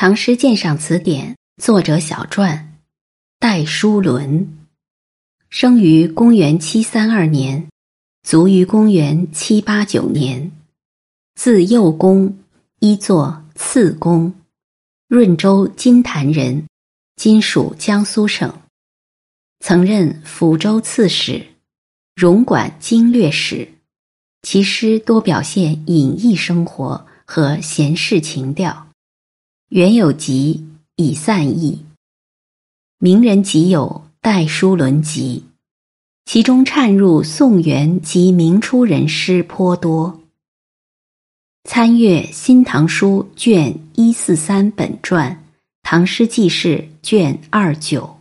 唐诗鉴赏词典》作者小传，戴叔伦，生于公元七三二年，卒于公元七八九年，字幼公，一作次公，润州金坛人，今属江苏省，曾任抚州刺史、荣管经略使，其诗多表现隐逸生活和闲适情调。原有集已散佚，名人集有《代书伦集》，其中掺入宋元及明初人诗颇多。参阅《新唐书》卷一四三本传，《唐诗纪事》卷二九。